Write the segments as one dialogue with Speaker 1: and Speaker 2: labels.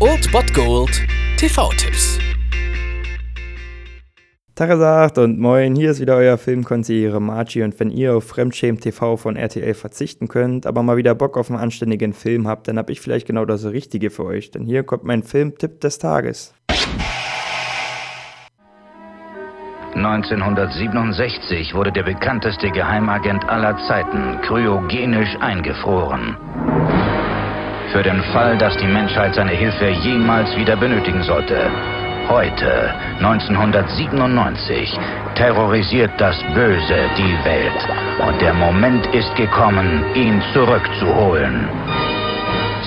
Speaker 1: Old Bot Gold TV-Tipps.
Speaker 2: Tagesagt und moin, hier ist wieder euer Filmkonsigliere Margie und wenn ihr auf Fremdschämen TV von RTL verzichten könnt, aber mal wieder Bock auf einen anständigen Film habt, dann hab ich vielleicht genau das Richtige für euch, denn hier kommt mein Filmtipp des Tages.
Speaker 3: 1967 wurde der bekannteste Geheimagent aller Zeiten kryogenisch eingefroren. Für den Fall, dass die Menschheit seine Hilfe jemals wieder benötigen sollte. Heute, 1997, terrorisiert das Böse die Welt. Und der Moment ist gekommen, ihn zurückzuholen.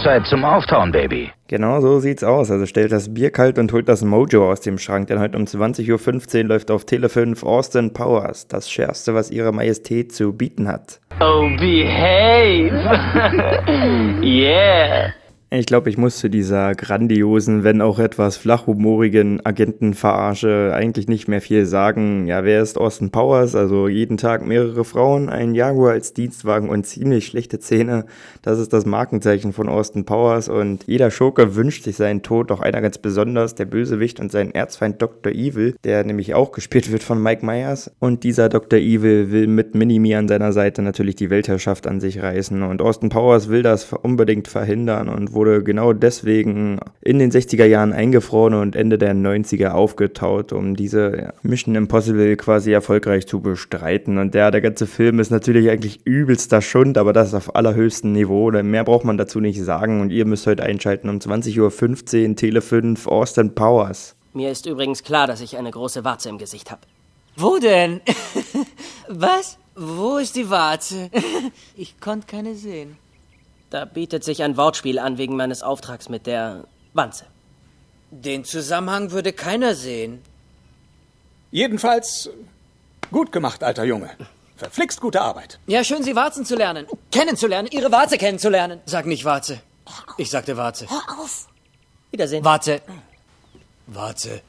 Speaker 3: Zeit zum Auftauen, Baby.
Speaker 2: Genau so sieht's aus. Also stellt das Bier kalt und holt das Mojo aus dem Schrank, denn heute um 20.15 Uhr läuft auf Tele 5 Austin Powers, das Schärfste, was ihre Majestät zu bieten hat.
Speaker 4: Oh, behave! yeah!
Speaker 2: Ich glaube, ich muss zu dieser grandiosen, wenn auch etwas flachhumorigen Agentenverarsche eigentlich nicht mehr viel sagen. Ja, wer ist Austin Powers? Also jeden Tag mehrere Frauen, ein Jaguar als Dienstwagen und ziemlich schlechte Zähne. Das ist das Markenzeichen von Austin Powers und jeder Schurke wünscht sich seinen Tod, doch einer ganz besonders, der Bösewicht und sein Erzfeind Dr. Evil, der nämlich auch gespielt wird von Mike Myers. Und dieser Dr. Evil will mit Minimi an seiner Seite natürlich die Weltherrschaft an sich reißen und Austin Powers will das unbedingt verhindern und wurde genau deswegen in den 60er Jahren eingefroren und Ende der 90er aufgetaut, um diese ja, Mission Impossible quasi erfolgreich zu bestreiten. Und der, der ganze Film ist natürlich eigentlich übelster Schund, aber das auf allerhöchstem Niveau. Mehr braucht man dazu nicht sagen. Und ihr müsst heute einschalten um 20.15 Uhr Tele 5 Austin Powers.
Speaker 5: Mir ist übrigens klar, dass ich eine große Warze im Gesicht habe.
Speaker 6: Wo denn? Was? Wo ist die Warze? Ich konnte keine sehen.
Speaker 5: Da bietet sich ein Wortspiel an wegen meines Auftrags mit der Wanze.
Speaker 6: Den Zusammenhang würde keiner sehen.
Speaker 7: Jedenfalls gut gemacht, alter Junge. Verflixt gute Arbeit.
Speaker 6: Ja, schön, Sie Warzen zu lernen. Kennenzulernen, Ihre Warze kennenzulernen. Sag nicht Warze. Ich sagte Warze.
Speaker 5: Hör auf. Wiedersehen.
Speaker 6: Warze. Warze.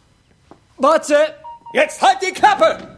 Speaker 6: Warze!
Speaker 7: Jetzt halt die Klappe!